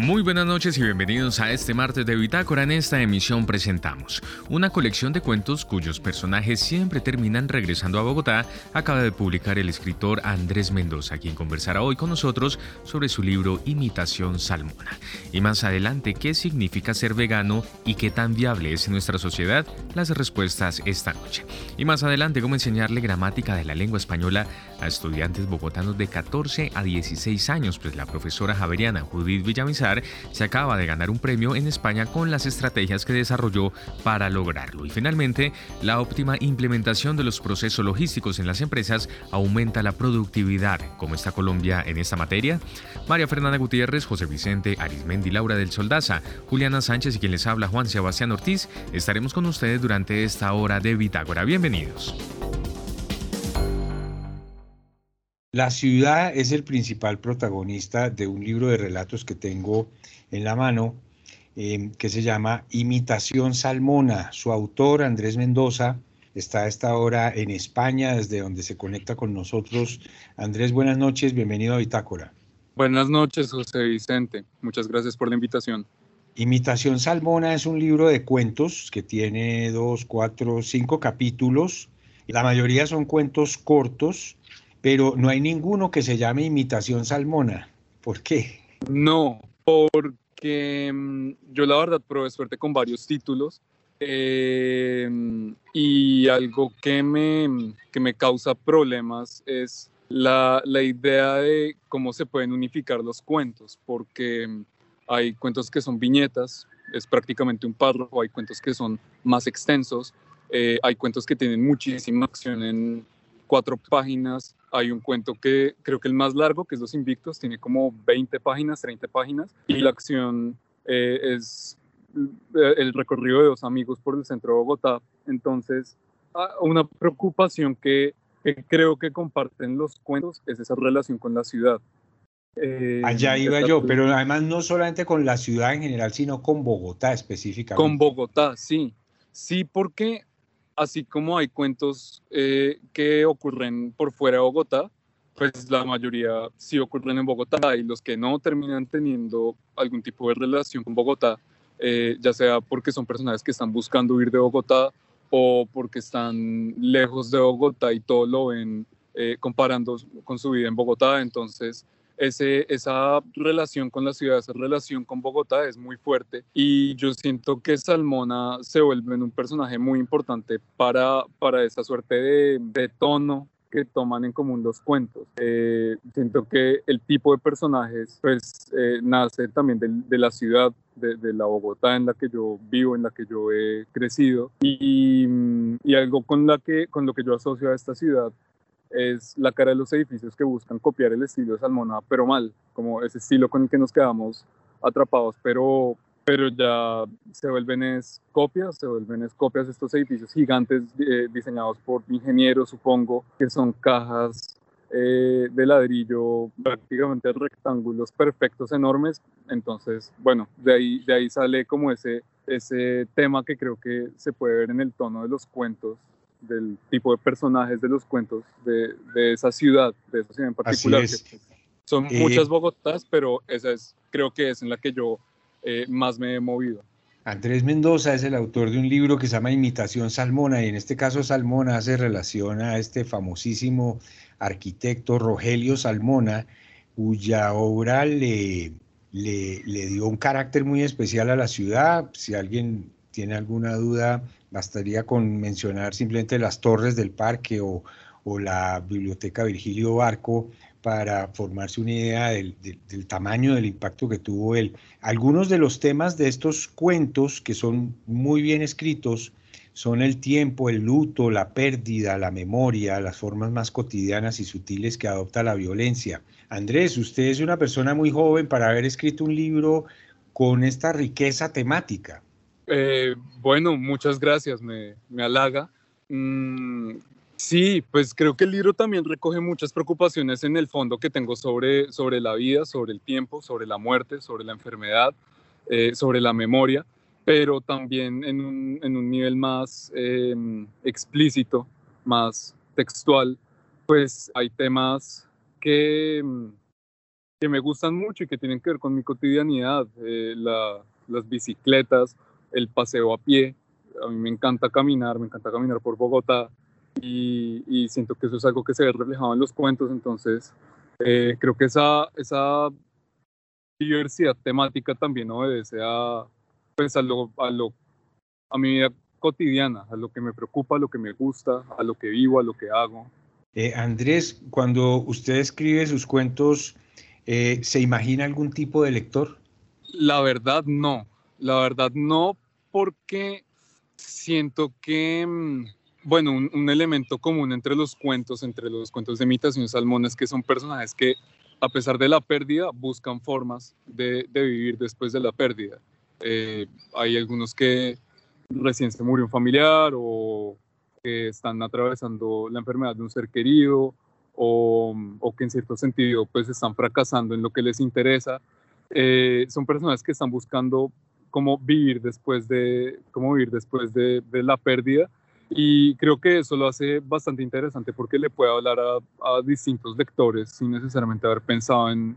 Muy buenas noches y bienvenidos a este martes de Bitácora. En esta emisión presentamos una colección de cuentos cuyos personajes siempre terminan regresando a Bogotá. Acaba de publicar el escritor Andrés Mendoza, quien conversará hoy con nosotros sobre su libro Imitación Salmona. Y más adelante, ¿qué significa ser vegano y qué tan viable es en nuestra sociedad? Las respuestas esta noche. Y más adelante, cómo enseñarle gramática de la lengua española a estudiantes bogotanos de 14 a 16 años, pues la profesora javeriana Judith Villamizar se acaba de ganar un premio en España con las estrategias que desarrolló para lograrlo. Y finalmente, la óptima implementación de los procesos logísticos en las empresas aumenta la productividad. ¿Cómo está Colombia en esta materia? María Fernanda Gutiérrez, José Vicente Arismendi, Laura del Soldaza, Juliana Sánchez y quien les habla Juan Sebastián Ortiz, estaremos con ustedes durante esta hora de Bitácora. Bienvenidos. La ciudad es el principal protagonista de un libro de relatos que tengo en la mano, em, que se llama Imitación Salmona. Su autor, Andrés Mendoza, está a esta hora en España, desde donde se conecta con nosotros. Andrés, buenas noches, bienvenido a Bitácora. Buenas noches, José Vicente. Muchas gracias por la invitación. Imitación Salmona es un libro de cuentos que tiene dos, cuatro, cinco capítulos. La mayoría son cuentos cortos pero no hay ninguno que se llame imitación salmona. ¿Por qué? No, porque mm, yo la verdad probé suerte con varios títulos eh, y algo que me, que me causa problemas es la, la, idea de cómo se pueden unificar los cuentos, porque hay cuentos que son viñetas, es prácticamente un párrafo, hay cuentos que son más extensos, eh, hay cuentos que tienen muchísima acción en cuatro páginas, hay un cuento que creo que el más largo, que es Los Invictos, tiene como 20 páginas, 30 páginas, y la acción eh, es eh, el recorrido de dos amigos por el centro de Bogotá. Entonces, una preocupación que, creo que comparten los cuentos es esa relación con la ciudad. Eh, Allá iba yo, pero además no solamente con la ciudad en general, sino con Bogotá específicamente. Con Bogotá, sí. Sí, porque así como hay cuentos eh, que ocurren por fuera de Bogotá, pues la mayoría sí ocurren en Bogotá y los que no terminan teniendo algún tipo de relación con Bogotá, eh, ya sea porque son personajes que están buscando huir de Bogotá o porque están lejos de Bogotá y todo lo ven eh, comparando con su vida en Bogotá, entonces ese, esa relación con la ciudad, esa relación con Bogotá es muy fuerte y yo siento que Salmona se vuelve un personaje muy importante para, para esa suerte de, de tono que toman en común los cuentos. Eh, siento que el tipo de personajes pues eh, nace también de, de la ciudad, de, de, la Bogotá en la que yo vivo, en la que yo he crecido y, y algo con, la que, con lo que yo asocio a esta ciudad es la cara de los edificios que buscan copiar el estilo de Salmona, pero mal, como ese estilo con el que nos quedamos atrapados, pero, pero ya se vuelven es copias, se vuelven es copias estos edificios gigantes eh, diseñados por ingenieros, supongo, que son cajas eh, de ladrillo, prácticamente rectángulos perfectos, enormes. Entonces, bueno, de ahí, de ahí sale como ese, ese tema que creo que se puede ver en el tono de los cuentos del tipo de personajes de los cuentos de, de esa ciudad, de esa ciudad en particular. son eh, muchas Bogotás, pero esa es, creo que es en la que yo eh, más me he movido. Andrés Mendoza es el autor de un libro que se llama Imitación Salmona y en este caso Salmona hace relación a este famosísimo arquitecto Rogelio Salmona, cuya obra le, le, le dio un carácter muy especial a la ciudad. Si alguien tiene alguna duda, Bastaría con mencionar simplemente las torres del parque o, la biblioteca Virgilio Barco para formarse una idea del, tamaño del impacto que tuvo él. Algunos de los temas de estos cuentos, que son muy bien escritos, son el tiempo, el luto, la pérdida, la memoria, las formas más cotidianas y sutiles que adopta la violencia. Andrés, usted es una persona muy joven para haber escrito un libro con esta riqueza temática. Eh, bueno, muchas gracias, me, me halaga. Mm, sí, pues creo que el libro también recoge muchas preocupaciones en el fondo que tengo sobre, sobre la vida, sobre el tiempo, sobre la muerte, sobre la enfermedad, eh, sobre la memoria. pero también en un, nivel más em, explícito, más textual, pues hay temas que, em, que me gustan mucho y que tienen que ver con mi cotidianidad, eh, las bicicletas, el paseo a pie. A mí me encanta caminar, me encanta caminar por Bogotá y, y siento que eso es algo que se ve reflejado en los cuentos, entonces eh, creo que esa, esa diversidad temática también obedece a, pues a, lo, a, lo, a mi vida cotidiana, a lo que me preocupa, a lo que me gusta, a lo que vivo, a lo que hago. Eh, Andrés, cuando usted escribe sus cuentos, eh, ¿se imagina algún tipo de lector? La verdad no, la verdad no, porque siento que, mm, bueno, un, elemento común entre los cuentos, entre los cuentos de imitación salmón es que son personajes que, a pesar de la pérdida, buscan formas de, de vivir después de la pérdida. Eh, hay algunos que recién se murió un familiar o que están atravesando la enfermedad de un ser querido o, o que en cierto sentido pues están fracasando en lo que les interesa. Eh, son personas que están buscando cómo vivir después de, cómo vivir después de, la pérdida y creo que eso lo hace bastante interesante porque le puede hablar a, distintos lectores sin necesariamente haber pensado en,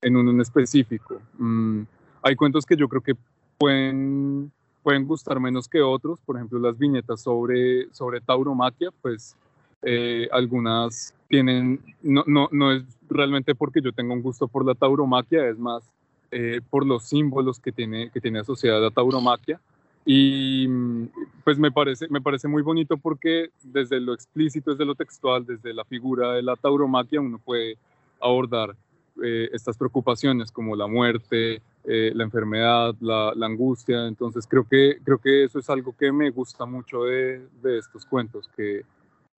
en uno específico. Mm, hay cuentos que yo creo que pueden, pueden gustar menos que otros. Por ejemplo, las viñetas sobre, sobre tauromaquia, pues eh, algunas tienen, no, no, no, es realmente porque yo tenga un gusto por la tauromaquia, es más eh, por los símbolos que tiene, que tiene asociada la tauromaquia. Y pues me parece, me parece muy bonito porque desde lo explícito, desde lo textual, desde la figura de la tauromaquia, uno puede abordar eh, estas preocupaciones como la muerte, eh, la enfermedad, la, angustia. Entonces creo que, creo que eso es algo que me gusta mucho de, de, estos cuentos, que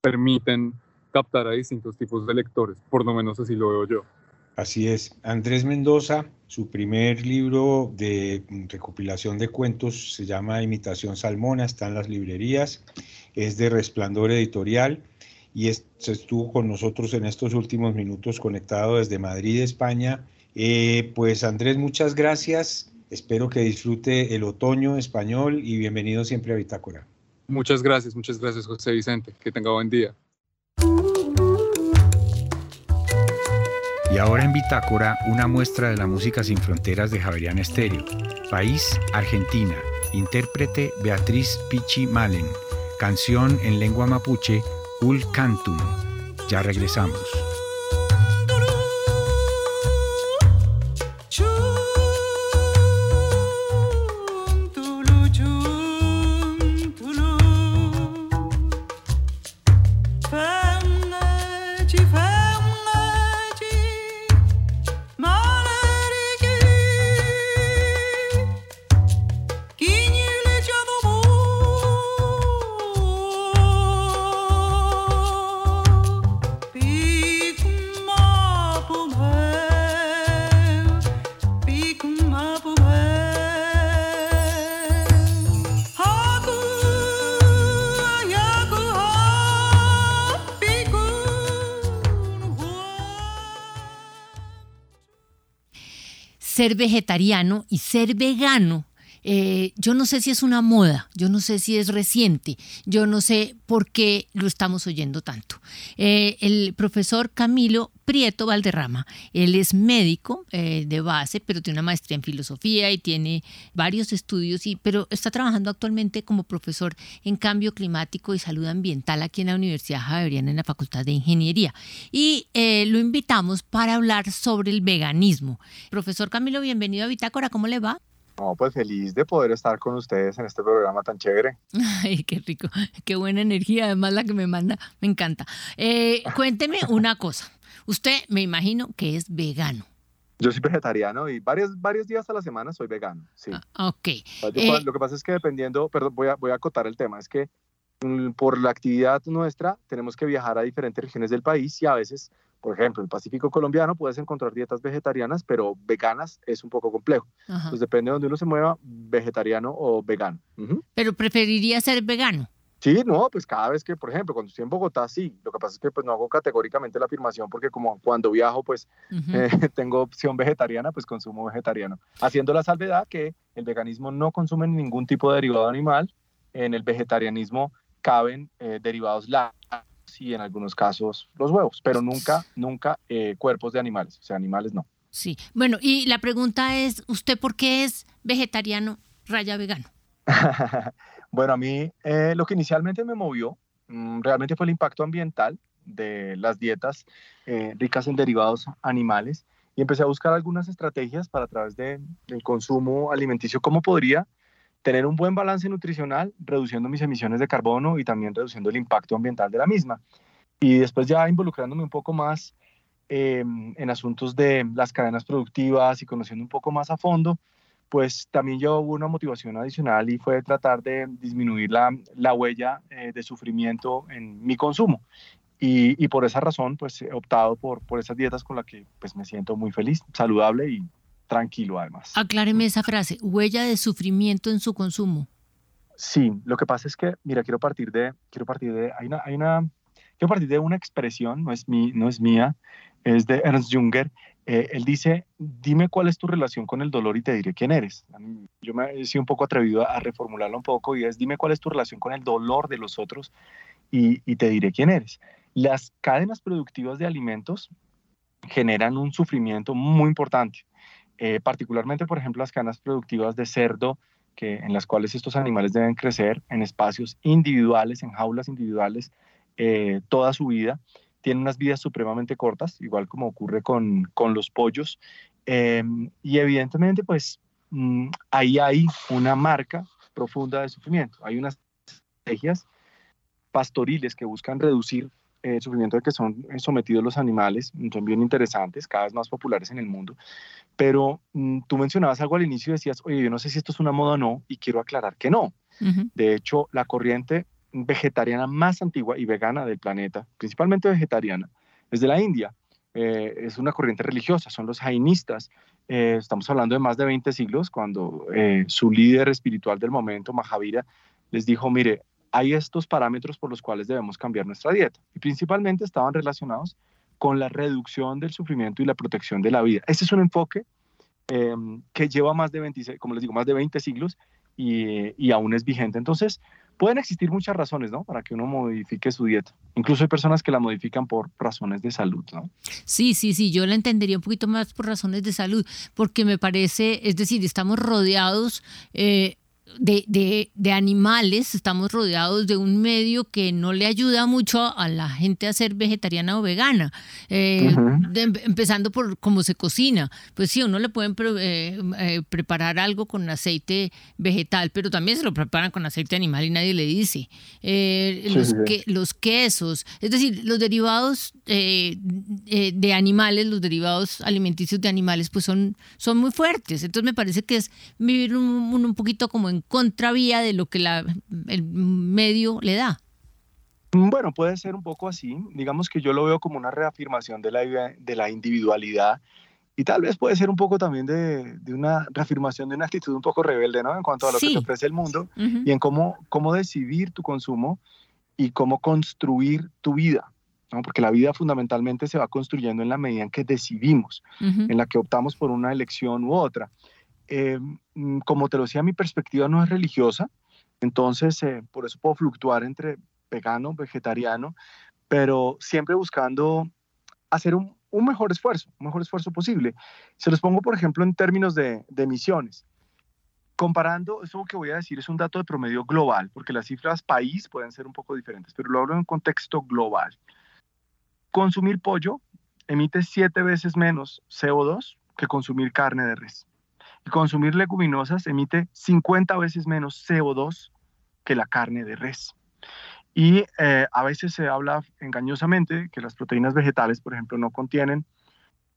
permiten captar a distintos tipos de lectores, por lo menos así lo veo yo. Así es. Andrés Mendoza, su primer libro de recopilación de cuentos se llama Imitación Salmona, está en las librerías, es de Resplandor Editorial y estuvo con nosotros en estos últimos minutos conectado desde Madrid, España, eh, pues Andrés, muchas gracias. Espero que disfrute el otoño español y bienvenido siempre a Bitácora. Muchas gracias, muchas gracias José Vicente. Que tenga buen día. Y ahora en Bitácora, una muestra de la música sin fronteras de Javerian Estéreo. País, Argentina. Intérprete Beatriz Pichi Malen. Canción en lengua mapuche, Ul Cantum. Ya regresamos. Ser vegetariano y ser vegano eh, yo no sé si es una moda, yo no sé si es reciente, yo no sé por qué lo estamos oyendo tanto. Eh, el profesor Camilo Prieto Valderrama, él es médico eh, de base, pero tiene una maestría en filosofía y tiene varios estudios, y, pero está trabajando actualmente como profesor en cambio climático y salud ambiental aquí en la Universidad Javeriana en la Facultad de Ingeniería. Y lo invitamos para hablar sobre el veganismo. Profesor Camilo, bienvenido a Bitácora, ¿cómo le va? No, pues feliz de poder estar con ustedes en este programa tan chévere. Ay, qué rico, qué buena energía, además la que me manda, me encanta. Eh, cuénteme una cosa, usted me imagino que es vegano. Yo soy vegetariano y varios, varios días a la semana soy vegano, sí. Ah, ok. Eh, lo que pasa es que dependiendo, perdón, voy a, voy a acotar el tema, es que mm, por la actividad nuestra tenemos que viajar a diferentes regiones del país y a veces por ejemplo, en el Pacífico colombiano puedes encontrar dietas vegetarianas, pero veganas es un poco complejo. Entonces depende de donde uno se mueva, vegetariano o vegano. Pero preferiría ser vegano. Sí, no, pues cada vez que, por ejemplo, cuando estoy en Bogotá, sí. Lo que pasa es que pues no hago categóricamente la afirmación porque como cuando viajo, pues eh, tengo opción vegetariana, pues consumo vegetariano. Haciendo la salvedad que el veganismo no consume ningún tipo de derivado animal. En el vegetarianismo caben eh, derivados lácteos y en algunos casos los huevos, pero nunca, nunca eh, cuerpos de animales, o sea, animales no. Sí, bueno, y la pregunta es, ¿usted por qué es vegetariano raya vegano? Bueno, a mí eh, lo que inicialmente me movió mm, realmente fue el impacto ambiental de las dietas eh, ricas en derivados animales y empecé a buscar algunas estrategias para a través de, del consumo alimenticio, cómo podría tener un buen balance nutricional, reduciendo mis emisiones de carbono y también reduciendo el impacto ambiental de la misma. Y después ya involucrándome un poco más em, en asuntos de las cadenas productivas y conociendo un poco más a fondo, pues también yo hubo una motivación adicional y fue tratar de disminuir la, la huella eh, de sufrimiento en mi consumo. Y, y, por esa razón, pues he optado por, por esas dietas con las que pues me siento muy feliz, saludable y tranquilo además. Acláreme esa frase, huella de sufrimiento en su consumo. Sí, lo que pasa es que, mira, quiero partir de, quiero partir de, hay una, hay una, quiero partir de una expresión, no es, mi, no es mía, es de Ernst Junger, eh, él dice, dime cuál es tu relación con el dolor y te diré quién eres. Yo me he sido un poco atrevido a reformularlo un poco y es, dime cuál es tu relación con el dolor de los otros y, te diré quién eres. Las cadenas productivas de alimentos generan un sufrimiento muy importante, eh, particularmente, por ejemplo, las cadenas productivas de cerdo, que, en las cuales estos animales deben crecer en espacios individuales, en jaulas individuales, eh, toda su vida tienen unas vidas supremamente cortas, igual como ocurre con, con los pollos. Em, y evidentemente, pues mm, ahí hay una marca profunda de sufrimiento. Hay unas estrategias pastoriles que buscan reducir el sufrimiento de que son sometidos los animales, son bien interesantes, cada vez más populares en el mundo. Pero mm, tú mencionabas algo al inicio y decías, oye, yo no sé si esto es una moda o no, y quiero aclarar que no. De hecho, la corriente vegetariana más antigua y vegana del planeta, principalmente vegetariana, es de la India. Eh, es una corriente religiosa, son los jainistas. Eh, estamos hablando de más de 20 siglos, cuando eh, su líder espiritual del momento, Mahavira, les dijo, mire, hay estos parámetros por los cuales debemos cambiar nuestra dieta. Y principalmente estaban relacionados con la reducción del sufrimiento y la protección de la vida. Ese es un enfoque que lleva más de 26, como les digo, más de 20 siglos y, y aún es vigente. Entonces, Pueden existir muchas razones, ¿no? Para que uno modifique su dieta. Incluso hay personas que la modifican por razones de salud, ¿no? Sí, sí, sí, yo la entendería un poquito más por razones de salud, porque me parece, es decir, estamos rodeados eh, de, de, de, animales, estamos rodeados de un medio que no le ayuda mucho a la gente a ser vegetariana o vegana, eh, empezando por cómo se cocina. Pues sí, uno le pueden eh, eh, preparar algo con aceite vegetal, pero también se lo preparan con aceite animal y nadie le dice. los, Que, los quesos, es decir, los derivados de animales, los derivados alimenticios de animales, pues son, son muy fuertes. Entonces me parece que es vivir un, un poquito como en contravía de lo que la, el medio le da. Bueno, puede ser un poco así. Digamos que yo lo veo como una reafirmación de la, de la individualidad y tal vez puede ser un poco también de, de, una reafirmación de una actitud un poco rebelde, ¿no? En cuanto a lo que te ofrece el mundo y en cómo, cómo decidir tu consumo y cómo construir tu vida, ¿no? Porque la vida fundamentalmente se va construyendo en la medida en que decidimos, en la que optamos por una elección u otra. Eh, mm, como te lo decía, mi perspectiva no es religiosa, entonces eh, por eso puedo fluctuar entre vegano, vegetariano, pero siempre buscando hacer un, mejor esfuerzo, un mejor esfuerzo posible. Se los pongo, por ejemplo, en términos de, emisiones. Comparando, eso que voy a decir es un dato de promedio global, porque las cifras país pueden ser un poco diferentes, pero lo hablo en un contexto global. Consumir pollo emite siete veces menos CO2 que consumir carne de res. Y consumir leguminosas emite 50 veces menos CO2 que la carne de res. Y eh, a veces se habla engañosamente que las proteínas vegetales, por ejemplo, no contienen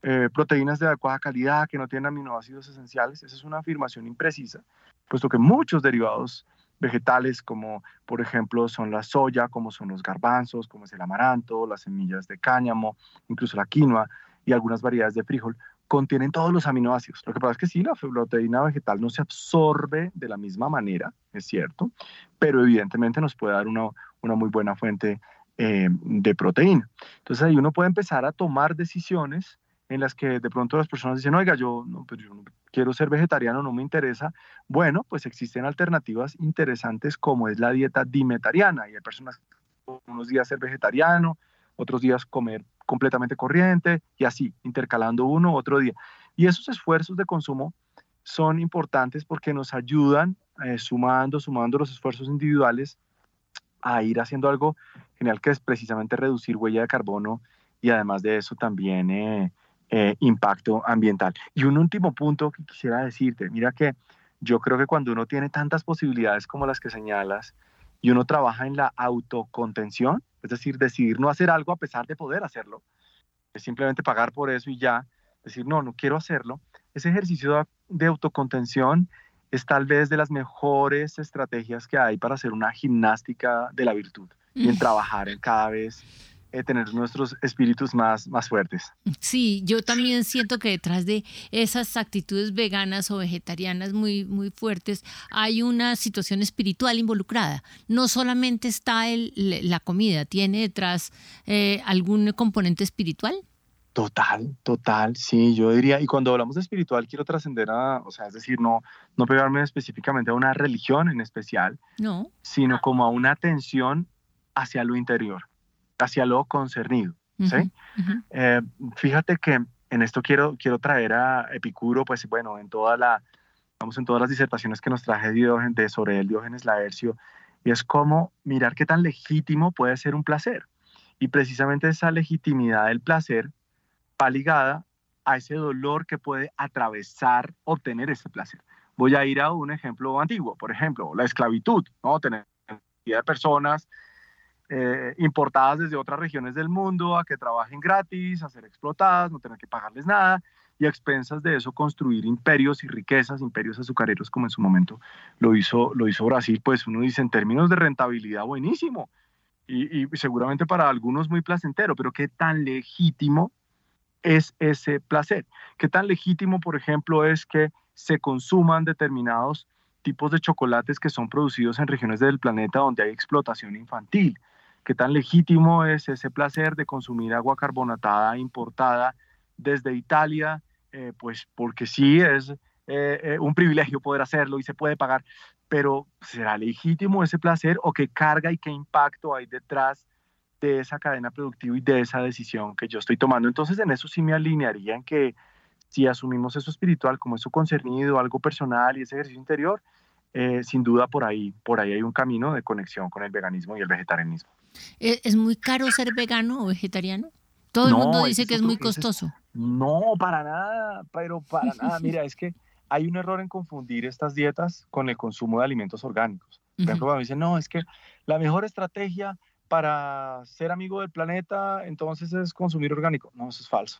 eh, proteínas de adecuada calidad, que no tienen aminoácidos esenciales. Esa es una afirmación imprecisa, puesto que muchos derivados vegetales, como por ejemplo son la soya, como son los garbanzos, como es el amaranto, las semillas de cáñamo, incluso la quinoa y algunas variedades de frijol, contienen todos los aminoácidos. Lo que pasa es que sí, la proteína vegetal no se absorbe de la misma manera, es cierto, pero evidentemente nos puede dar una, una muy buena fuente eh, de proteína. Entonces ahí uno puede empezar a tomar decisiones en las que de pronto las personas dicen, oiga, yo no, pues yo no quiero ser vegetariano, no me interesa. Bueno, pues existen alternativas interesantes como es la dieta dimetariana y hay personas que unos días ser vegetariano, otros días comer completamente corriente y así, intercalando uno otro día. Y esos esfuerzos de consumo son importantes porque nos ayudan, eh, sumando, sumando los esfuerzos individuales, a ir haciendo algo genial que es precisamente reducir huella de carbono y además de eso también eh, eh, impacto ambiental. Y un último punto que quisiera decirte, mira que yo creo que cuando uno tiene tantas posibilidades como las que señalas y uno trabaja en la autocontención, es decir, decidir no hacer algo a pesar de poder hacerlo, es simplemente pagar por eso y ya, decir, no, no quiero hacerlo. Ese ejercicio de autocontención es tal vez de las mejores estrategias que hay para hacer una gimnástica de la virtud y en trabajar en cada vez eh, tener nuestros espíritus más, más fuertes. Sí, yo también siento que detrás de esas actitudes veganas o vegetarianas muy, muy fuertes hay una situación espiritual involucrada. No solamente está el, la comida, tiene detrás eh, algún componente espiritual. Total, total, sí, yo diría, y cuando hablamos de espiritual quiero trascender a, o sea, es decir, no, no pegarme específicamente a una religión en especial, no. sino como a una atención hacia lo interior hacia lo concernido. ¿sí? Eh, fíjate que en esto quiero, quiero traer a Epicuro, pues bueno, en toda la, vamos en todas las disertaciones que nos traje Diógenes, sobre el Diógenes Laercio, y es como mirar qué tan legítimo puede ser un placer. Y precisamente esa legitimidad del placer va ligada a ese dolor que puede atravesar obtener ese placer. Voy a ir a un ejemplo antiguo, por ejemplo, la esclavitud, ¿no? Tener de personas eh, importadas desde otras regiones del mundo a que trabajen gratis, a ser explotadas, no tener que pagarles nada y a expensas de eso construir imperios y riquezas, imperios azucareros como en su momento lo hizo, lo hizo Brasil, pues uno dice en términos de rentabilidad buenísimo. Y, y seguramente para algunos muy placentero, pero qué tan legítimo es ese placer, qué tan legítimo, por ejemplo, es que se consuman determinados tipos de chocolates que son producidos en regiones del planeta donde hay explotación infantil, qué tan legítimo es ese placer de consumir agua carbonatada importada desde Italia, eh, pues porque sí es eh, eh, un privilegio poder hacerlo y se puede pagar, pero ¿será legítimo ese placer o qué carga y qué impacto hay detrás de esa cadena productiva y de esa decisión que yo estoy tomando? Entonces en eso sí me alinearía en que si asumimos eso espiritual como eso concernido, algo personal y ese ejercicio interior, sin duda por ahí, por ahí hay un camino de conexión con el veganismo y el vegetarianismo. ¿Es muy caro ser vegano o vegetariano? Todo el mundo dice que es muy costoso. no, para nada, pero para nada. Mira, es que hay un error en confundir estas dietas con el consumo de alimentos orgánicos. Por ejemplo, me dicen, no, es que la mejor estrategia para ser amigo del planeta entonces es consumir orgánico. No, eso es falso.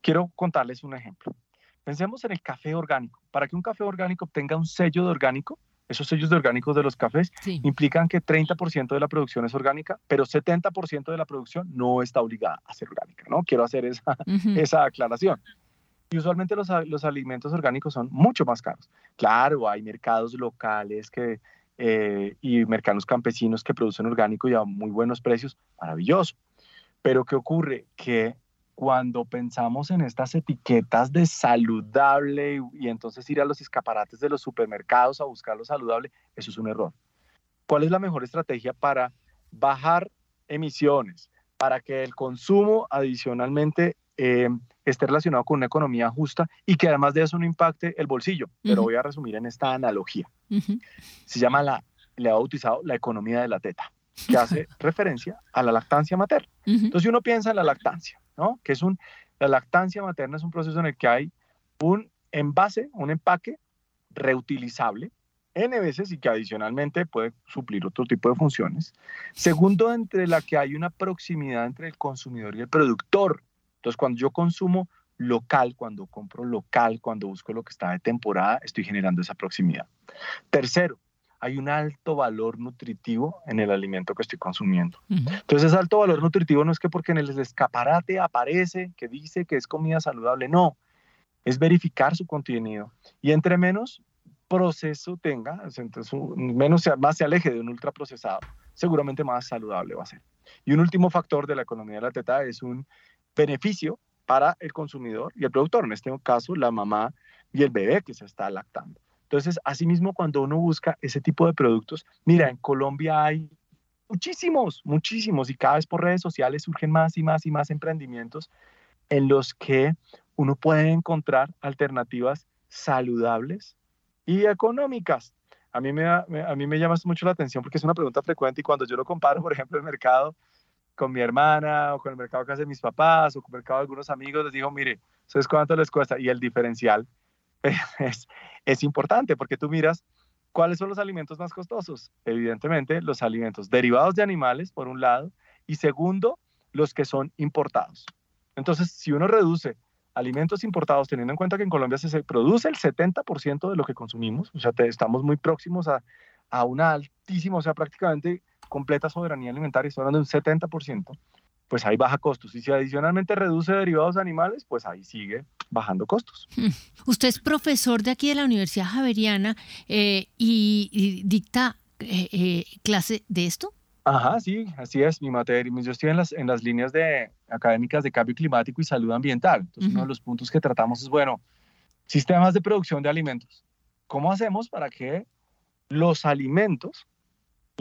Quiero contarles un ejemplo. Pensemos en el café orgánico. Para que un café orgánico tenga un sello de orgánico, esos sellos de orgánicos de los cafés implican que 30% de la producción es orgánica, pero 70% de la producción no está obligada a ser orgánica, ¿no? Quiero hacer esa, esa aclaración. Y usualmente los, los, alimentos orgánicos son mucho más caros. Claro, hay mercados locales que, eh, y mercados campesinos que producen orgánico y a muy buenos precios, maravilloso. Pero ¿qué ocurre? Que cuando pensamos en estas etiquetas de saludable y, entonces ir a los escaparates de los supermercados a buscar lo saludable, eso es un error. ¿Cuál es la mejor estrategia para bajar emisiones, para que el consumo adicionalmente eh, esté relacionado con una economía justa y que además de eso no impacte el bolsillo? Pero voy a resumir en esta analogía. Se llama la, le ha bautizado la economía de la teta, que hace referencia a la lactancia materna. Entonces, si uno piensa en la lactancia, que es un, la lactancia materna es un proceso en el que hay un envase, un empaque reutilizable N veces y que adicionalmente puede suplir otro tipo de funciones. Segundo, entre la que hay una proximidad entre el consumidor y el productor. Entonces, cuando yo consumo local, cuando compro local, cuando busco lo que está de temporada, estoy generando esa proximidad. Tercero, hay un alto valor nutritivo en el alimento que estoy consumiendo. Entonces, alto valor nutritivo no es que porque en el escaparate aparece que dice que es comida saludable, no. es verificar su contenido. Y entre menos proceso tenga, entonces menos más se aleje de un ultraprocesado, seguramente más saludable va a ser. Y un último factor de la economía de la teta es un beneficio para el consumidor y el productor, en este caso la mamá y el bebé que se está lactando. Entonces, asimismo, cuando uno busca ese tipo de productos, mira, en Colombia hay muchísimos, muchísimos, y cada vez por redes sociales surgen más y más y más emprendimientos en los que uno puede encontrar alternativas saludables y económicas. A mí me, a mí me llama mucho la atención porque es una pregunta frecuente y cuando yo lo comparo, por ejemplo, el mercado con mi hermana o con el mercado que hacen mis papás o con el mercado de algunos amigos, les digo, mire, ¿sabes cuánto les cuesta? Y el diferencial es, es importante porque tú miras cuáles son los alimentos más costosos. Evidentemente, los alimentos derivados de animales, por un lado, y segundo, los que son importados. Entonces, si uno reduce alimentos importados, teniendo en cuenta que en Colombia se produce el 70% de lo que consumimos, o sea, estamos muy próximos a, a una altísima, o sea, prácticamente completa soberanía alimentaria, estoy hablando de un 70%, pues ahí baja costos. Y si adicionalmente reduce derivados animales, pues ahí sigue bajando costos. Hmm. Usted es profesor de aquí de la Universidad Javeriana eh, y, dicta eh, eh, clase de esto. Ajá, sí, así es. Mi materia, yo estoy en las, en las líneas de académicas de cambio climático y salud ambiental. Entonces, uno de los puntos que tratamos es, bueno, sistemas de producción de alimentos. ¿Cómo hacemos para que los alimentos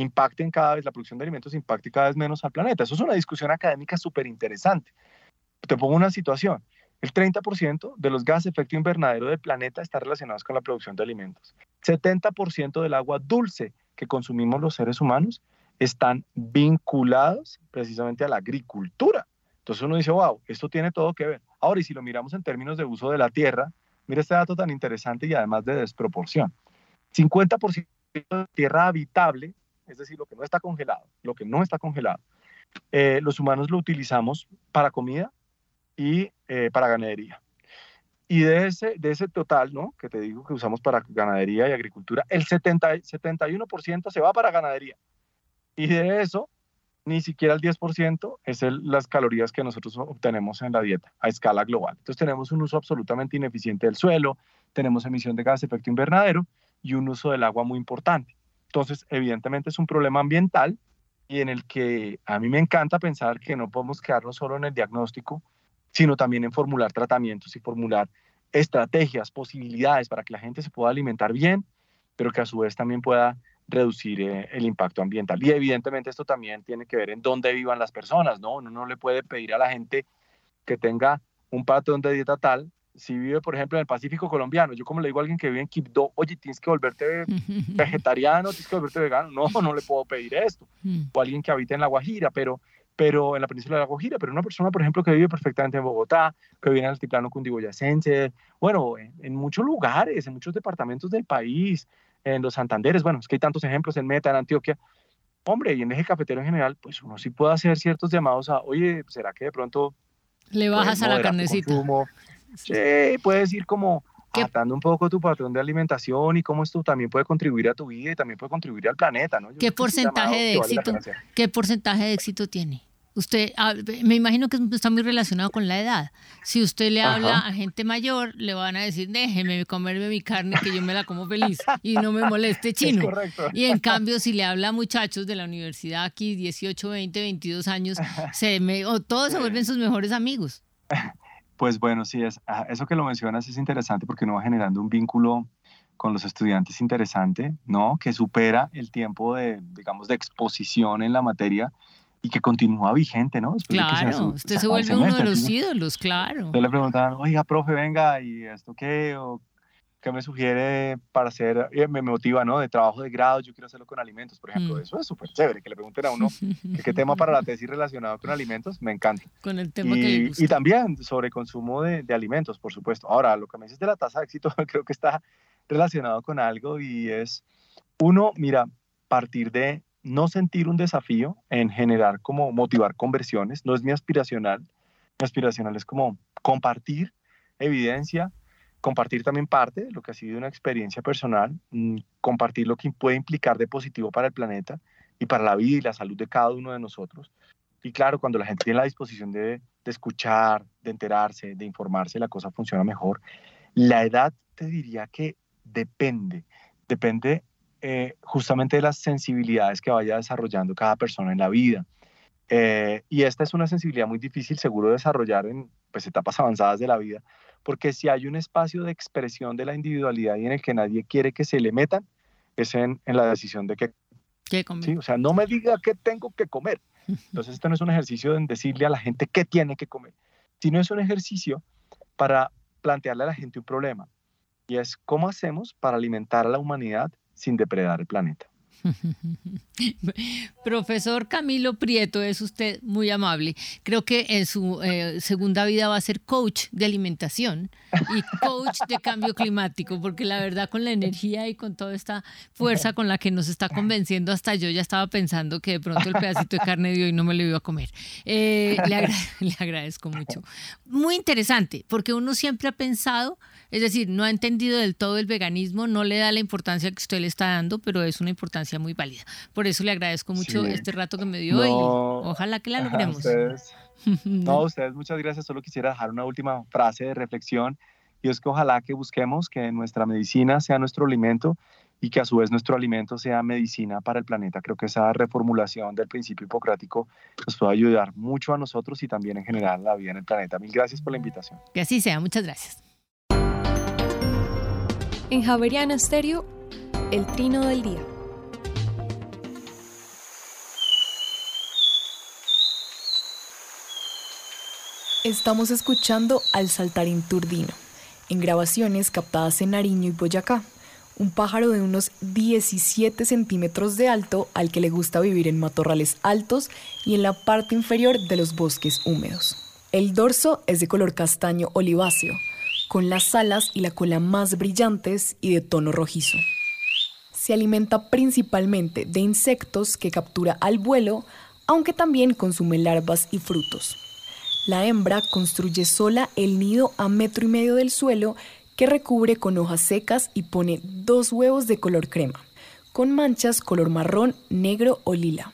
impacten cada vez, la producción de alimentos impacte cada vez menos al planeta. Eso es una discusión académica súper interesante. Te pongo una situación. El 30% de los gases de efecto invernadero del planeta están relacionados con la producción de alimentos. 70% del agua dulce que consumimos los seres humanos están vinculados precisamente a la agricultura. Entonces uno dice, wow, esto tiene todo que ver. Ahora, y si lo miramos en términos de uso de la tierra, mira este dato tan interesante y además de desproporción. 50% de tierra habitable es decir, lo que no está congelado, lo que no está congelado, eh, los humanos lo utilizamos para comida y eh, para ganadería. Y de ese, de ese total, ¿no? Que te digo que usamos para ganadería y agricultura, el 70, 71% se va para ganadería. Y de eso, ni siquiera el 10% es las calorías que nosotros obtenemos en la dieta a escala global. Entonces tenemos un uso absolutamente ineficiente del suelo, tenemos emisión de gases de efecto invernadero y un uso del agua muy importante. Entonces, evidentemente es un problema ambiental y en el que a mí me encanta pensar que no podemos quedarnos solo en el diagnóstico, sino también en formular tratamientos y formular estrategias, posibilidades para que la gente se pueda alimentar bien, pero que a su vez también pueda reducir eh, el impacto ambiental. Y evidentemente esto también tiene que ver en dónde vivan las personas, ¿no? Uno no le puede pedir a la gente que tenga un patrón de dieta tal si vive, por ejemplo, en el Pacífico colombiano, yo como le digo a alguien que vive en Quibdó, oye, tienes que volverte vegetariano, tienes que volverte vegano, no, no le puedo pedir esto. Mm. O alguien que habita en La Guajira, pero, pero en la península de La Guajira, pero una persona, por ejemplo, que vive perfectamente en Bogotá, que vive en el altiplano cundiboyacense, bueno, en, muchos lugares, en muchos departamentos del país, en los Santanderes, bueno, es que hay tantos ejemplos en Meta, en Antioquia, hombre, y en eje cafetero en general, pues uno sí puede hacer ciertos llamados a, oye, ¿será que de pronto... Le bajas a la carnecita. Sí, puedes ir como atando un poco tu patrón de alimentación y cómo esto también puede contribuir a tu vida y también puede contribuir al planeta, ¿no? ¿Qué porcentaje de éxito? ¿Qué porcentaje de éxito tiene? Usted, ah, me imagino que está muy relacionado con la edad. Si usted le habla a gente mayor, le van a decir, déjeme comerme mi carne que yo me la como feliz y no me moleste chino. Y en cambio, si le habla a muchachos de la universidad aquí, 18, 20, 22 años, se me, o todos se vuelven sus mejores amigos. Pues bueno, sí, es, ah, eso que lo mencionas es interesante porque uno va generando un vínculo con los estudiantes interesante, ¿no? Que supera el tiempo de, digamos, de exposición en la materia y que continúa vigente, ¿no? claro, usted se, vuelve uno de los ídolos, claro. Usted le preguntaban, oiga, profe, venga, ¿y esto qué? O, ¿Qué me sugiere para hacer, eh, me motiva, ¿no? De trabajo de grado, yo quiero hacerlo con alimentos, por ejemplo. Mm. Eso es súper chévere, que le pregunten a uno qué tema para la tesis relacionado con alimentos, me encanta. Con el tema y, que le gusta. Y también sobre consumo de, de, alimentos, por supuesto. Ahora, lo que me dices de la tasa de éxito, creo que está relacionado con algo y es, uno, mira, partir de no sentir un desafío en generar como motivar conversiones, no es mi aspiracional. Mi aspiracional es como compartir evidencia, compartir también parte de lo que ha sido una experiencia personal, mm, compartir lo que puede implicar de positivo para el planeta y para la vida y la salud de cada uno de nosotros. Y claro, cuando la gente tiene la disposición de, de escuchar, de enterarse, de informarse, la cosa funciona mejor. La edad te diría que depende, depende eh, justamente de las sensibilidades que vaya desarrollando cada persona en la vida. Eh, y esta es una sensibilidad muy difícil seguro de desarrollar en pues, etapas avanzadas de la vida, porque si hay un espacio de expresión de la individualidad y en el que nadie quiere que se le metan, es en, en la decisión de que... ¿Qué comer? O sea, no me diga qué tengo que comer. Entonces, esto no es un ejercicio en decirle a la gente qué tiene que comer, sino es un ejercicio para plantearle a la gente un problema. Y es cómo hacemos para alimentar a la humanidad sin depredar el planeta. Profesor Camilo Prieto, es usted muy amable. Creo que en su eh, segunda vida va a ser coach de alimentación y coach de cambio climático, porque la verdad con la energía y con toda esta fuerza con la que nos está convenciendo, hasta yo ya estaba pensando que de pronto el pedacito de carne de hoy no me lo iba a comer. Eh, le, le agradezco mucho. Muy interesante, porque uno siempre ha pensado, es decir, no ha entendido del todo el veganismo, no le da la importancia que usted le está dando, pero es una importancia muy válida. Por eso le agradezco mucho este rato que me dio y ojalá que la logremos. Ustedes, no, ustedes muchas gracias. Solo quisiera dejar una última frase de reflexión y es que ojalá que busquemos que nuestra medicina sea nuestro alimento y que a su vez nuestro alimento sea medicina para el planeta. Creo que esa reformulación del principio hipocrático nos puede ayudar mucho a nosotros y también en general a la vida en el planeta. Mil gracias por la invitación. Que así sea, muchas gracias. En Javeriana Stereo, el trino del día. Estamos escuchando al saltarín turdino, en grabaciones captadas en Nariño y Boyacá, un pájaro de unos 17 centímetros de alto al que le gusta vivir en matorrales altos y en la parte inferior de los bosques húmedos. El dorso es de color castaño oliváceo, con las alas y la cola más brillantes y de tono rojizo. Se alimenta principalmente de insectos que captura al vuelo, aunque también consume larvas y frutos. La hembra construye sola el nido a metro y medio del suelo que recubre con hojas secas y pone dos huevos de color crema, con manchas color marrón, negro o lila.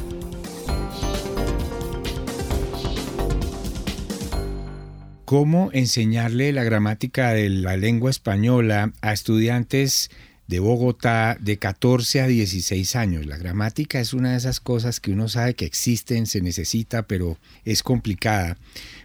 ¿Cómo enseñarle la gramática de la lengua española a estudiantes de Bogotá de 14 a 16 años. La gramática es una de esas cosas que uno sabe que existen, se necesita, pero es complicada.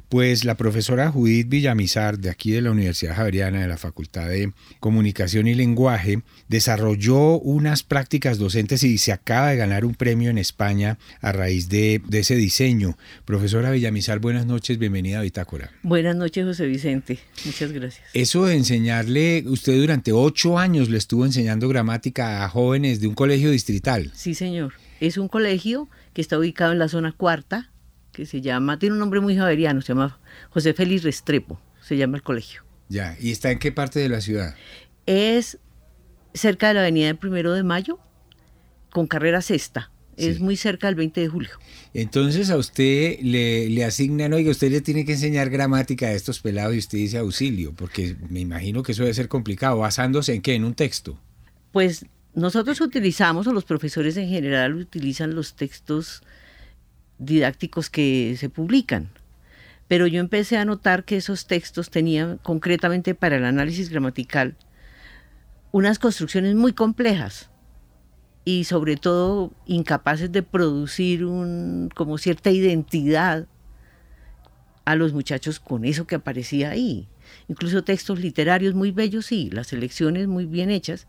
Pues la profesora Judith Villamizar, de aquí de la Universidad Javeriana, de la Facultad de Comunicación y Lenguaje, desarrolló unas prácticas docentes y se acaba de ganar un premio en España a raíz de, ese diseño. Profesora Villamizar, buenas noches, bienvenida a Bitácora. Buenas noches, José Vicente. Muchas gracias. Eso de enseñarle, usted durante ocho años le estuvo enseñando gramática a jóvenes de un colegio distrital. Sí, señor. Es un colegio que está ubicado en la zona cuarta, que se llama, tiene un nombre muy javeriano, se llama José Félix Restrepo, se llama el colegio. Ya, ¿y está en qué parte de la ciudad? Es cerca de la avenida del Primero de Mayo, con carrera sexta. Es muy cerca del 20 de julio. Entonces a usted le, le asignan, oiga, usted le tiene que enseñar gramática a estos pelados y usted dice auxilio, porque me imagino que eso debe ser complicado, basándose en qué, en un texto. Pues nosotros utilizamos, o los profesores en general utilizan los textos didácticos que se publican. Pero yo empecé a notar que esos textos tenían concretamente para el análisis gramatical unas construcciones muy complejas y sobre todo incapaces de producir un, como cierta identidad a los muchachos con eso que aparecía ahí. Incluso textos literarios muy bellos, sí, las selecciones muy bien hechas,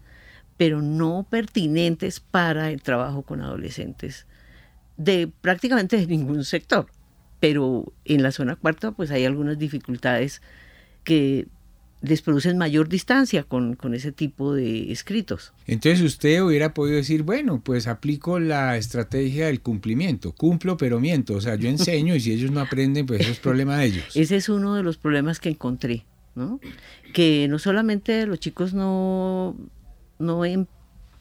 pero no pertinentes para el trabajo con adolescentes de prácticamente de ningún sector. Pero en la zona cuarta pues hay algunas dificultades que les producen mayor distancia con, con, ese tipo de escritos. Entonces usted hubiera podido decir, bueno, pues aplico la estrategia del cumplimiento, cumplo pero miento, o sea, yo enseño y si ellos no aprenden, pues eso es problema de ellos. Ese es uno de los problemas que encontré, ¿no? Que no solamente los chicos no, no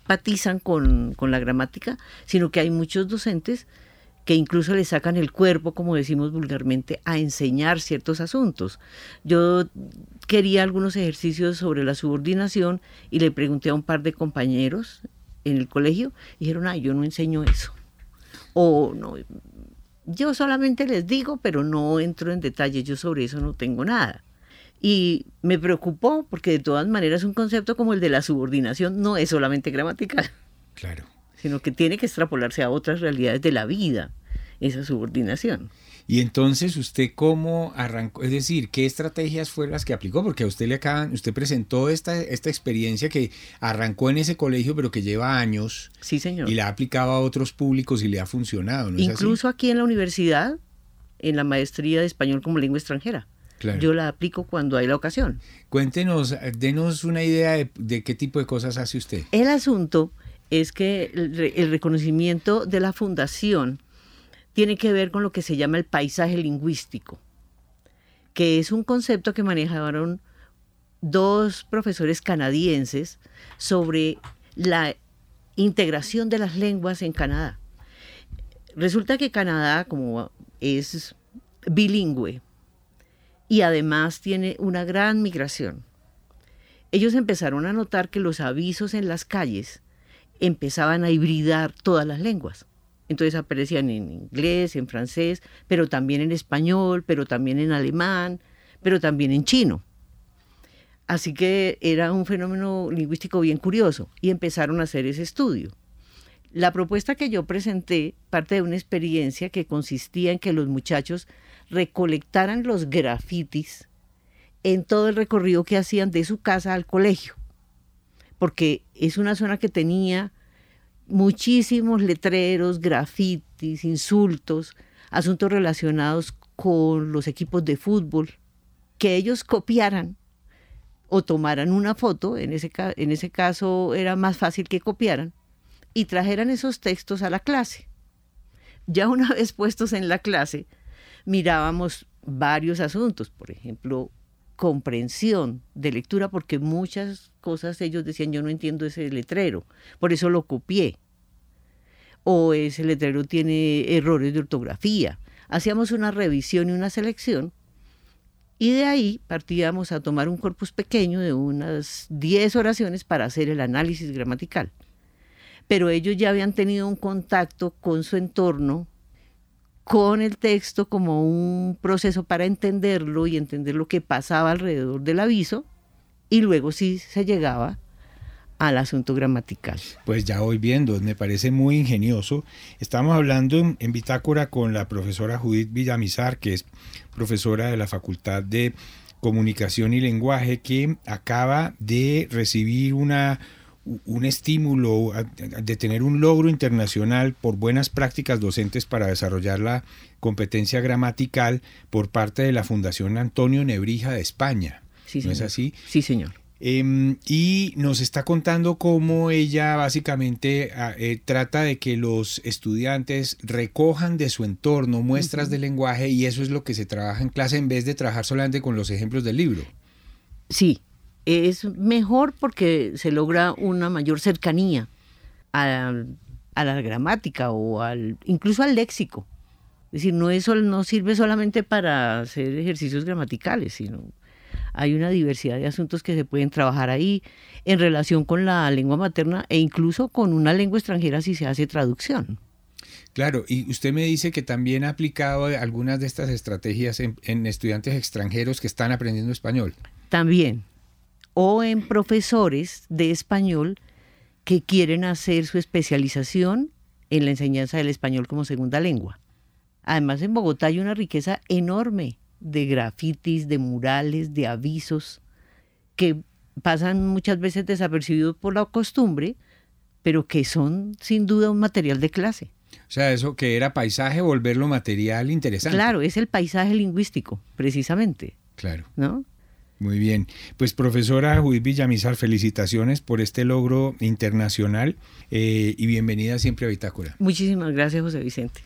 empatizan con, con la gramática, sino que hay muchos docentes que incluso le sacan el cuerpo, como decimos vulgarmente, a enseñar ciertos asuntos. Yo quería algunos ejercicios sobre la subordinación y le pregunté a un par de compañeros en el colegio y dijeron, ay, yo no enseño eso. O no, yo solamente les digo, pero no entro en detalles, yo sobre eso no tengo nada. Y me preocupó porque de todas maneras un concepto como el de la subordinación no es solamente gramatical. Claro sino que tiene que extrapolarse a otras realidades de la vida, esa subordinación. Y entonces usted cómo arrancó, es decir, qué estrategias fueron las que aplicó, porque a usted le acaban, usted presentó esta, esta experiencia que arrancó en ese colegio, pero que lleva años. Sí, señor. Y la ha aplicado a otros públicos y le ha funcionado, ¿no Incluso aquí en la universidad, en la maestría de español como lengua extranjera. Claro. Yo la aplico cuando hay la ocasión. Cuéntenos, denos una idea de, de qué tipo de cosas hace usted. El asunto es que el, reconocimiento de la fundación tiene que ver con lo que se llama el paisaje lingüístico, que es un concepto que manejaron dos profesores canadienses sobre la integración de las lenguas en Canadá. Resulta que Canadá, como es bilingüe y además tiene una gran migración, ellos empezaron a notar que los avisos en las calles empezaban a hibridar todas las lenguas. Entonces aparecían en inglés, en francés, pero también en español, pero también en alemán, pero también en chino. Así que era un fenómeno lingüístico bien curioso y empezaron a hacer ese estudio. La propuesta que yo presenté parte de una experiencia que consistía en que los muchachos recolectaran los grafitis en todo el recorrido que hacían de su casa al colegio porque es una zona que tenía muchísimos letreros, grafitis, insultos, asuntos relacionados con los equipos de fútbol, que ellos copiaran o tomaran una foto, en ese, en ese caso era más fácil que copiaran, y trajeran esos textos a la clase. Ya una vez puestos en la clase, mirábamos varios asuntos, por ejemplo, comprensión de lectura porque muchas cosas ellos decían yo no entiendo ese letrero, por eso lo copié. O ese letrero tiene errores de ortografía. Hacíamos una revisión y una selección y de ahí partíamos a tomar un corpus pequeño de unas 10 oraciones para hacer el análisis gramatical. Pero ellos ya habían tenido un contacto con su entorno con el texto como un proceso para entenderlo y entender lo que pasaba alrededor del aviso y luego sí se llegaba al asunto gramatical. Pues ya voy viendo, me parece muy ingenioso. Estamos hablando en, en, Bitácora con la profesora Judith Villamizar, que es profesora de la Facultad de Comunicación y Lenguaje, que acaba de recibir una un estímulo de tener un logro internacional por buenas prácticas docentes para desarrollar la competencia gramatical por parte de la Fundación Antonio Nebrija de España. ¿No es así? Sí, señor. Em, y nos está contando cómo ella básicamente eh, trata de que los estudiantes recojan de su entorno muestras de lenguaje y eso es lo que se trabaja en clase en vez de trabajar solamente con los ejemplos del libro. Sí, es mejor porque se logra una mayor cercanía a, la gramática o al incluso al léxico. Es decir, no, es, no sirve solamente para hacer ejercicios gramaticales, sino hay una diversidad de asuntos que se pueden trabajar ahí en relación con la lengua materna e incluso con una lengua extranjera si se hace traducción. Claro, y usted me dice que también ha aplicado algunas de estas estrategias en estudiantes extranjeros que están aprendiendo español. También, o en profesores de español que quieren hacer su especialización en la enseñanza del español como segunda lengua. Además, en Bogotá hay una riqueza enorme de grafitis, de murales, de avisos, que pasan muchas veces desapercibidos por la costumbre, pero que son sin duda un material de clase. O sea, eso que era paisaje, volverlo material interesante. Claro, es el paisaje lingüístico, precisamente. Claro. ¿No? Muy bien. Pues profesora Judith Villamizar, felicitaciones por este logro internacional eh, y bienvenida siempre a Bitácora. Muchísimas gracias, José Vicente.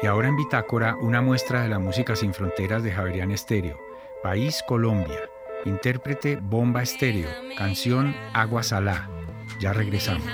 Y ahora en Bitácora, una muestra de la música sin fronteras de Javerian Estéreo. País Colombia. Intérprete Bomba Estéreo. Canción Agua Salá. Ya regresamos.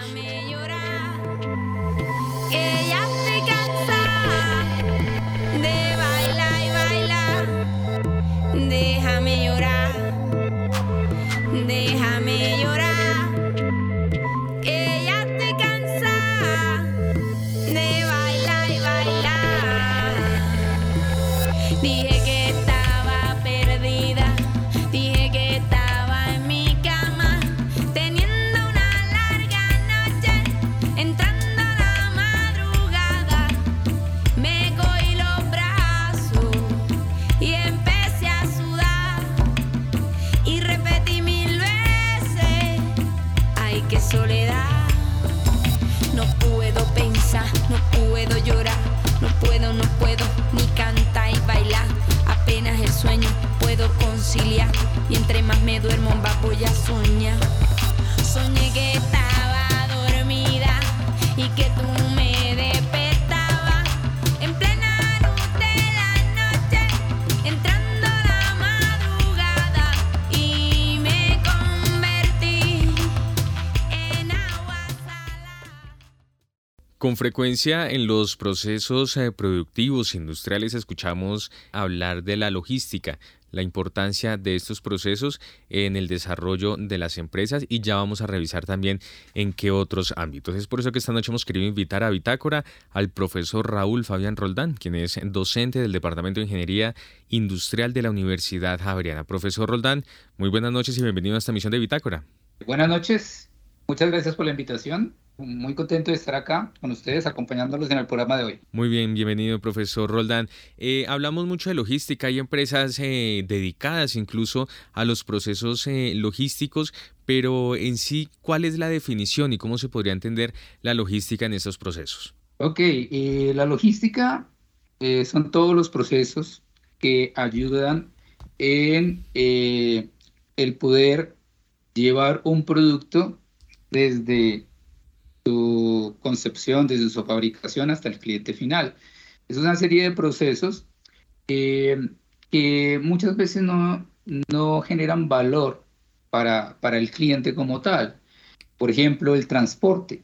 Con frecuencia en los procesos eh, productivos industriales escuchamos hablar de la logística, la importancia de estos procesos en el desarrollo de las empresas y ya vamos a revisar también en qué otros ámbitos. Es por eso que esta noche hemos querido invitar a Bitácora al profesor Raúl Fabián Roldán, quien es docente del Departamento de Ingeniería Industrial de la Universidad Javeriana. Profesor Roldán, muy buenas noches y bienvenido a esta misión de Bitácora. Buenas noches, muchas gracias por la invitación muy contento de estar acá con ustedes acompañándolos en el programa de hoy. Muy bien, bienvenido profesor Roldán. Eh, hablamos mucho de logística, hay empresas eh, dedicadas incluso a los procesos eh, logísticos, pero en sí, ¿cuál es la definición y cómo se podría entender la logística en estos procesos? Ok, la logística son todos los procesos que ayudan en el poder llevar un producto desde su concepción, desde su fabricación hasta el cliente final. Es una serie de procesos que muchas veces no, no generan valor para, para el cliente como tal. Por ejemplo, el transporte,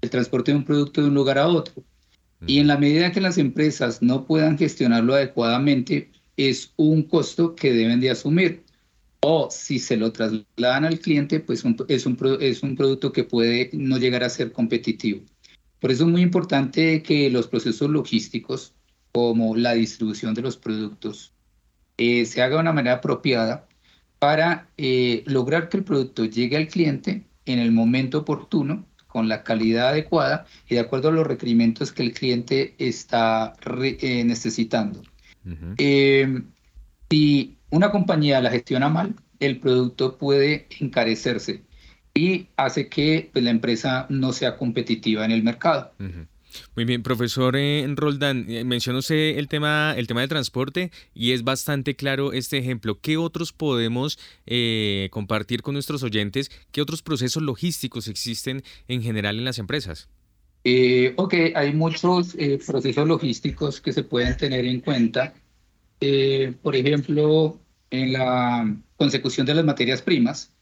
el transporte de un producto de un lugar a otro. Y en la medida que las empresas no puedan gestionarlo adecuadamente, es un costo que deben de asumir o si se lo trasladan al cliente, pues es, un, es un producto que puede no llegar a ser competitivo. Por eso es muy importante que los procesos logísticos, como la distribución de los productos, eh, se haga de una manera apropiada para eh, lograr que el producto llegue al cliente en el momento oportuno, con la calidad adecuada y de acuerdo a los requerimientos que el cliente está eh, necesitando. Si una compañía la gestiona mal, el producto puede encarecerse y hace que pues, la empresa no sea competitiva en el mercado. Muy bien, profesor eh, Roldán, eh, mencionó usted el tema, el tema del transporte y es bastante claro este ejemplo. ¿Qué otros podemos eh, compartir con nuestros oyentes? ¿Qué otros procesos logísticos existen en general en las empresas? ok, hay muchos procesos logísticos que se pueden tener en cuenta eh, por ejemplo, en la consecución de las materias primas,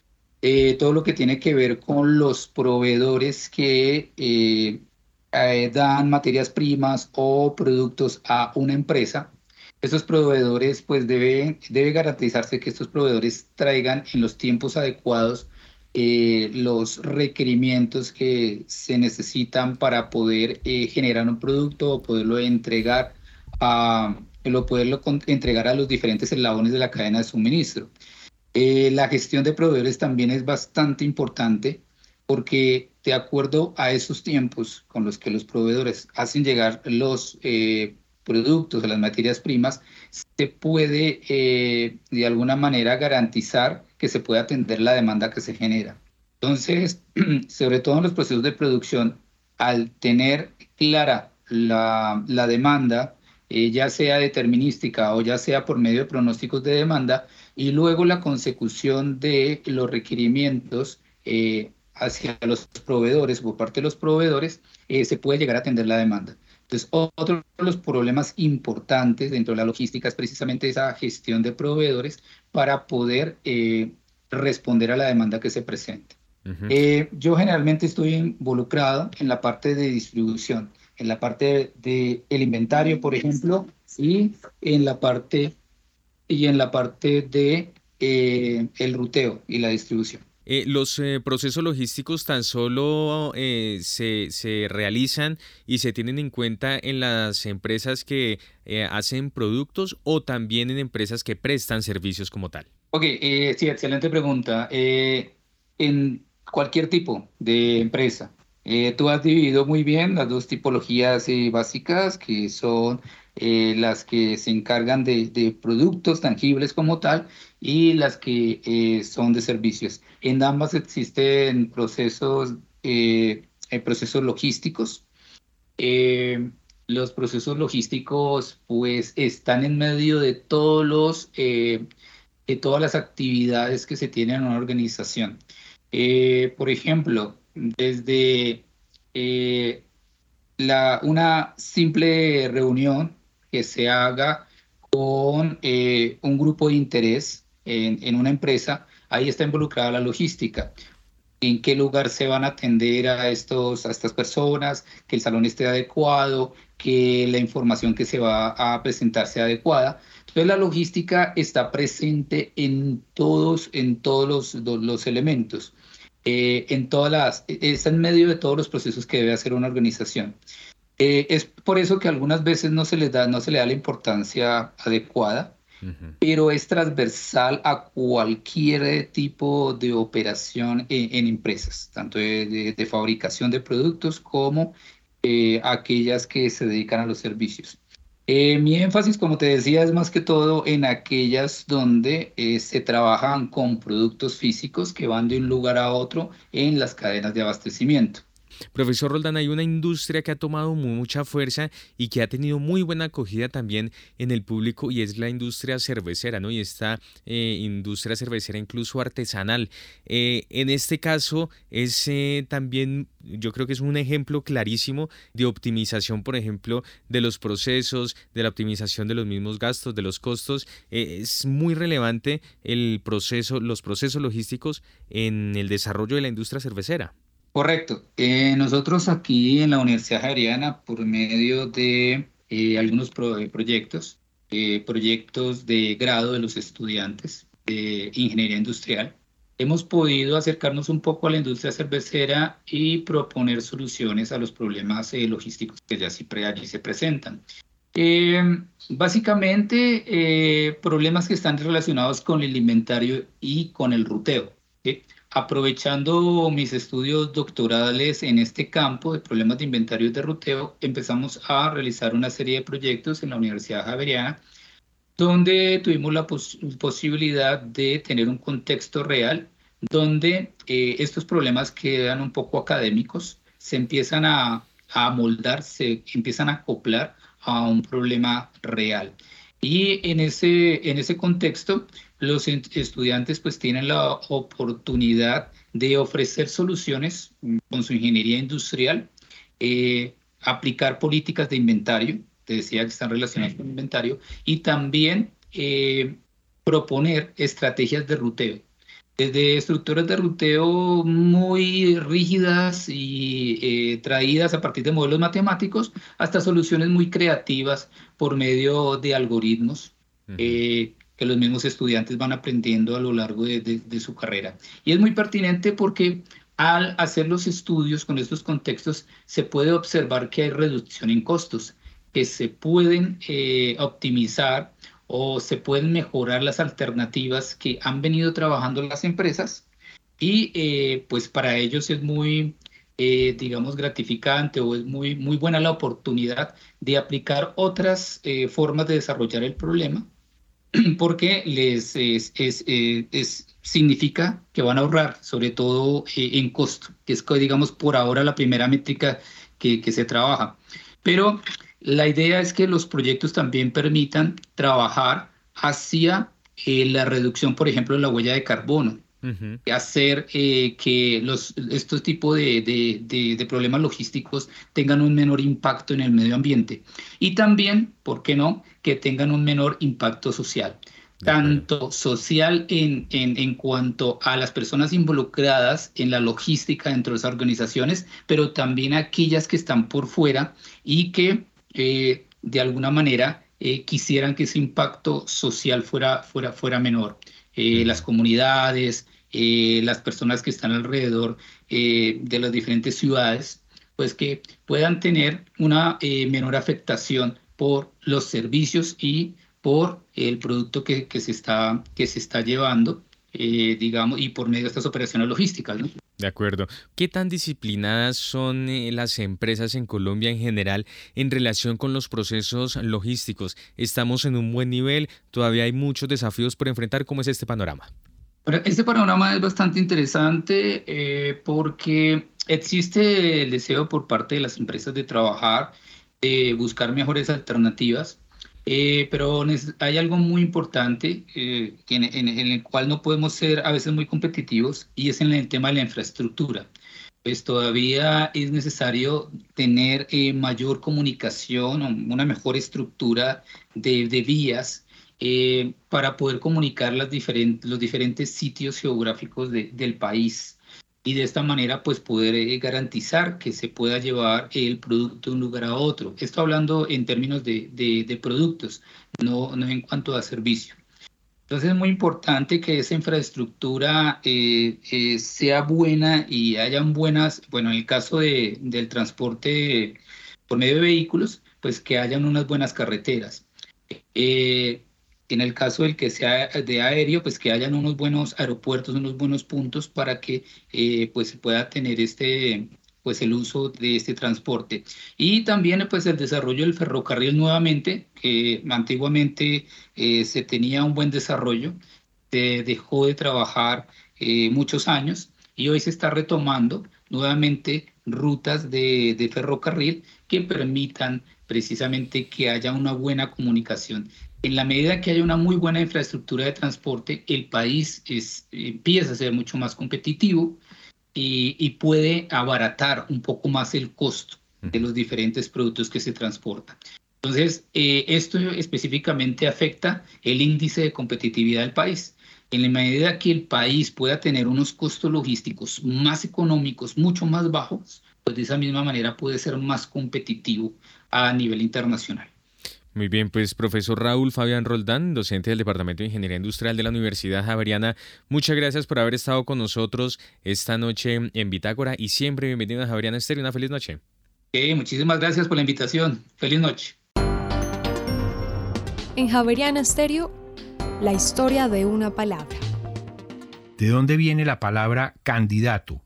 eh, todo lo que tiene que ver con los proveedores que eh, dan materias primas o productos a una empresa. Esos proveedores, pues debe, debe garantizarse que estos proveedores traigan en los tiempos adecuados los requerimientos que se necesitan para poder generar un producto o poderlo entregar a, lo poderlo entregar a los diferentes eslabones de la cadena de suministro. Eh, la gestión de proveedores también es bastante importante porque de acuerdo a esos tiempos con los que los proveedores hacen llegar los eh, productos, las materias primas, se puede eh, de alguna manera garantizar que se puede atender la demanda que se genera. Entonces, sobre todo en los procesos de producción, al tener clara la, la demanda, eh, ya sea determinística o ya sea por medio de pronósticos de demanda, y luego la consecución de los requerimientos eh, hacia los proveedores, por parte de los proveedores, eh, se puede llegar a atender la demanda. Entonces, otro de los problemas importantes dentro de la logística es precisamente esa gestión de proveedores para poder responder a la demanda que se presente. yo generalmente estoy involucrado en la parte de distribución en la parte del el inventario, por ejemplo, y en la parte y en la parte de eh, el ruteo y la distribución. Eh, los eh, procesos logísticos tan solo se, se, realizan y se tienen en cuenta en las empresas que hacen productos o también en empresas que prestan servicios como tal. Ok, sí, excelente pregunta. en cualquier tipo de empresa, eh, tú has dividido muy bien las dos tipologías eh, básicas, que son eh, las que se encargan de, productos tangibles como tal y las que son de servicios. En ambas existen procesos, procesos logísticos. los procesos logísticos pues están en medio de todos los, de todas las actividades que se tienen en una organización. por ejemplo, desde eh, una simple reunión que se haga con eh, un grupo de interés en, en, una empresa, ahí está involucrada la logística. En qué lugar se van a atender a, estos, a estas personas, que el salón esté adecuado, que la información que se va a presentar sea adecuada. Entonces la logística está presente en todos, en todos los, los elementos. Eh, en todas las, está en medio de todos los procesos que debe hacer una organización. Eh, es por eso que algunas veces no se, les da, no se le da la importancia adecuada, pero es transversal a cualquier tipo de operación en, empresas, tanto de, fabricación de productos como eh, aquellas que se dedican a los servicios. Eh, mi énfasis, como te decía, es más que todo en aquellas donde eh, se trabajan con productos físicos que van de un lugar a otro en las cadenas de abastecimiento. Profesor Roldán, hay una industria que ha tomado mucha fuerza y que ha tenido muy buena acogida también en el público y es la industria cervecera, ¿no? Y esta eh, industria cervecera incluso artesanal. Eh, en este caso es eh, también, yo creo que es un ejemplo clarísimo de optimización, por ejemplo, de los procesos, de la optimización de los mismos gastos, de los costos. es muy relevante el proceso, los procesos logísticos en el desarrollo de la industria cervecera. Correcto. Eh, nosotros aquí en la Universidad Javeriana, por medio de eh, algunos eh, proyectos, proyectos de grado de los estudiantes de ingeniería industrial, hemos podido acercarnos un poco a la industria cervecera y proponer soluciones a los problemas logísticos que ya se presentan. básicamente, problemas que están relacionados con el inventario y con el ruteo. Aprovechando mis estudios doctorales en este campo de problemas de inventario de ruteo, empezamos a realizar una serie de proyectos en la Universidad Javeriana, donde tuvimos la posibilidad de tener un contexto real, donde eh, estos problemas quedan un poco académicos, se empiezan a, a moldar, se empiezan a acoplar a un problema real. Y en ese, en ese contexto, los estudiantes pues tienen la oportunidad de ofrecer soluciones con su ingeniería industrial, eh, aplicar políticas de inventario, te decía que están relacionadas con inventario, y también eh, proponer estrategias de ruteo. Desde estructuras de ruteo muy rígidas y eh, traídas a partir de modelos matemáticos hasta soluciones muy creativas por medio de algoritmos que los mismos estudiantes van aprendiendo a lo largo de, su carrera. Y es muy pertinente porque al hacer los estudios con estos contextos se puede observar que hay reducción en costos, que se pueden eh, optimizar o se pueden mejorar las alternativas que han venido trabajando las empresas y eh, pues para ellos es muy, eh, digamos, gratificante o es muy, muy buena la oportunidad de aplicar otras formas de desarrollar el problema porque les es, eh, es, significa que van a ahorrar, sobre todo eh, en costo, que es, digamos, por ahora la primera métrica que, que se trabaja. Pero la idea es que los proyectos también permitan trabajar hacia eh, la reducción, por ejemplo, de la huella de carbono. hacer eh, que los, estos tipos de, de, de, problemas logísticos tengan un menor impacto en el medio ambiente y también, ¿por qué no?, que tengan un menor impacto social tanto social en, en, en, cuanto a las personas involucradas en la logística dentro de las organizaciones, pero también aquellas que están por fuera y que eh, de alguna manera eh, quisieran que ese impacto social fuera, fuera, fuera menor. Eh, las comunidades, las personas que están alrededor de las diferentes ciudades, pues que puedan tener una menor afectación por los servicios y por el producto que, se, está, que se está llevando, eh, digamos, y por medio de estas operaciones logísticas. De acuerdo. ¿Qué tan disciplinadas son eh, las empresas en Colombia en general en relación con los procesos logísticos? ¿Estamos en un buen nivel? ¿Todavía hay muchos desafíos por enfrentar? ¿Cómo es este panorama? Este panorama es bastante interesante eh, porque existe el deseo por parte de las empresas de trabajar, de buscar mejores alternativas eh, pero hay algo muy importante eh, en, el cual no podemos ser a veces muy competitivos y es en el tema de la infraestructura. Pues todavía es necesario tener eh, mayor comunicación, una mejor estructura de, vías para poder comunicar las los diferentes sitios geográficos del país y de esta manera pues poder eh, garantizar que se pueda llevar el producto de un lugar a otro. Esto hablando en términos de, de, productos, no, no en cuanto a servicio. Entonces es muy importante que esa infraestructura eh, eh, sea buena y hayan buenas, bueno, en el caso de, del transporte por medio de vehículos, pues que hayan unas buenas carreteras. En el caso del que sea de aéreo, pues que hayan unos buenos aeropuertos, unos buenos puntos para que eh, pues se pueda tener este pues el uso de este transporte. Y también pues el desarrollo del ferrocarril nuevamente, que antiguamente eh, se tenía un buen desarrollo, dejó de trabajar eh, muchos años y hoy se está retomando nuevamente rutas de, de ferrocarril que permitan precisamente que haya una buena comunicación en la medida que haya una muy buena infraestructura de transporte, el país es, empieza a ser mucho más competitivo y, puede abaratar un poco más el costo de los diferentes productos que se transportan. Entonces, eh, esto específicamente afecta el índice de competitividad del país. En la medida que el país pueda tener unos costos logísticos más económicos, mucho más bajos, pues de esa misma manera puede ser más competitivo a nivel internacional. Muy bien, pues profesor Raúl Fabián Roldán, docente del Departamento de Ingeniería Industrial de la Universidad Javeriana, muchas gracias por haber estado con nosotros esta noche en Bitácora y siempre bienvenido a Javeriana Estéreo. Una feliz noche. muchísimas gracias por la invitación. Feliz noche. En Javeriana Estéreo, la historia de una palabra. ¿De dónde viene la palabra candidato?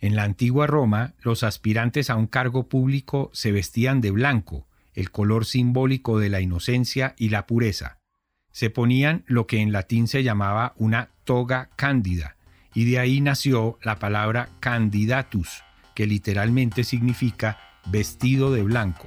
En la antigua Roma, los aspirantes a un cargo público se vestían de blanco el color simbólico de la inocencia y la pureza. Se ponían lo que en latín se llamaba una toga cándida, y de ahí nació la palabra candidatus, que literalmente significa vestido de blanco.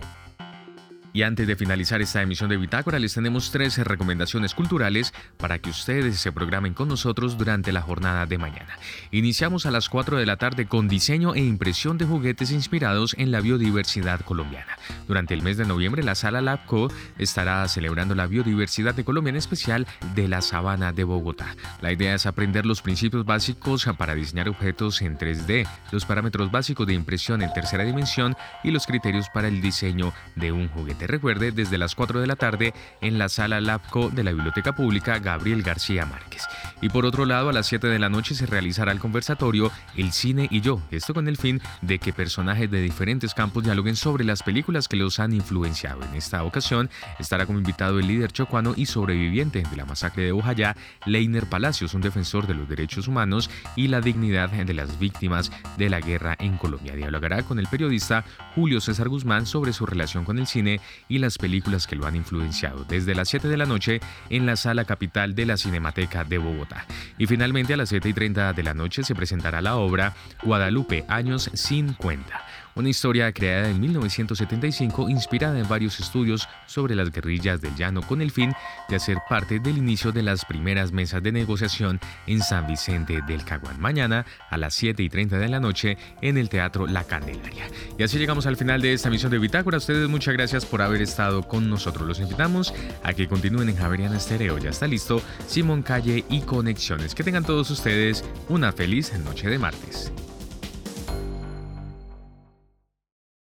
Y antes de finalizar esta emisión de Bitácora, les tenemos tres recomendaciones culturales para que ustedes se programen con nosotros durante la jornada de mañana. Iniciamos a las 4 de la tarde con diseño e impresión de juguetes inspirados en la biodiversidad colombiana. Durante el mes de noviembre, la Sala Labco estará celebrando la biodiversidad de Colombia, en especial de la sabana de Bogotá. La idea es aprender los principios básicos para diseñar objetos en 3D, los parámetros básicos de impresión en tercera dimensión y los criterios para el diseño de un juguete recuerde desde las 4 de la tarde en la sala Labco de la Biblioteca Pública Gabriel García Márquez. Y por otro lado, a las 7 de la noche se realizará el conversatorio El cine y yo, esto con el fin de que personajes de diferentes campos dialoguen sobre las películas que los han influenciado. En esta ocasión estará como invitado el líder chocuano y sobreviviente de la masacre de Ojayá, Leiner Palacios, un defensor de los derechos humanos y la dignidad de las víctimas de la guerra en Colombia. Dialogará con el periodista Julio César Guzmán sobre su relación con el cine y las películas que lo han influenciado, desde las 7 de la noche en la sala capital de la Cinemateca de Bogotá. Y finalmente a las 7 y 30 de la noche se presentará la obra Guadalupe, años 50 una historia creada en 1975 inspirada en varios estudios sobre las guerrillas del llano con el fin de hacer parte del inicio de las primeras mesas de negociación en San Vicente del Caguán. Mañana a las 7 y 30 de la noche en el Teatro La Candelaria. Y así llegamos al final de esta misión de Bitácora. Ustedes muchas gracias por haber estado con nosotros. Los invitamos a que continúen en Javeriana Estéreo. Ya está listo Simón Calle y Conexiones. Que tengan todos ustedes una feliz noche de martes.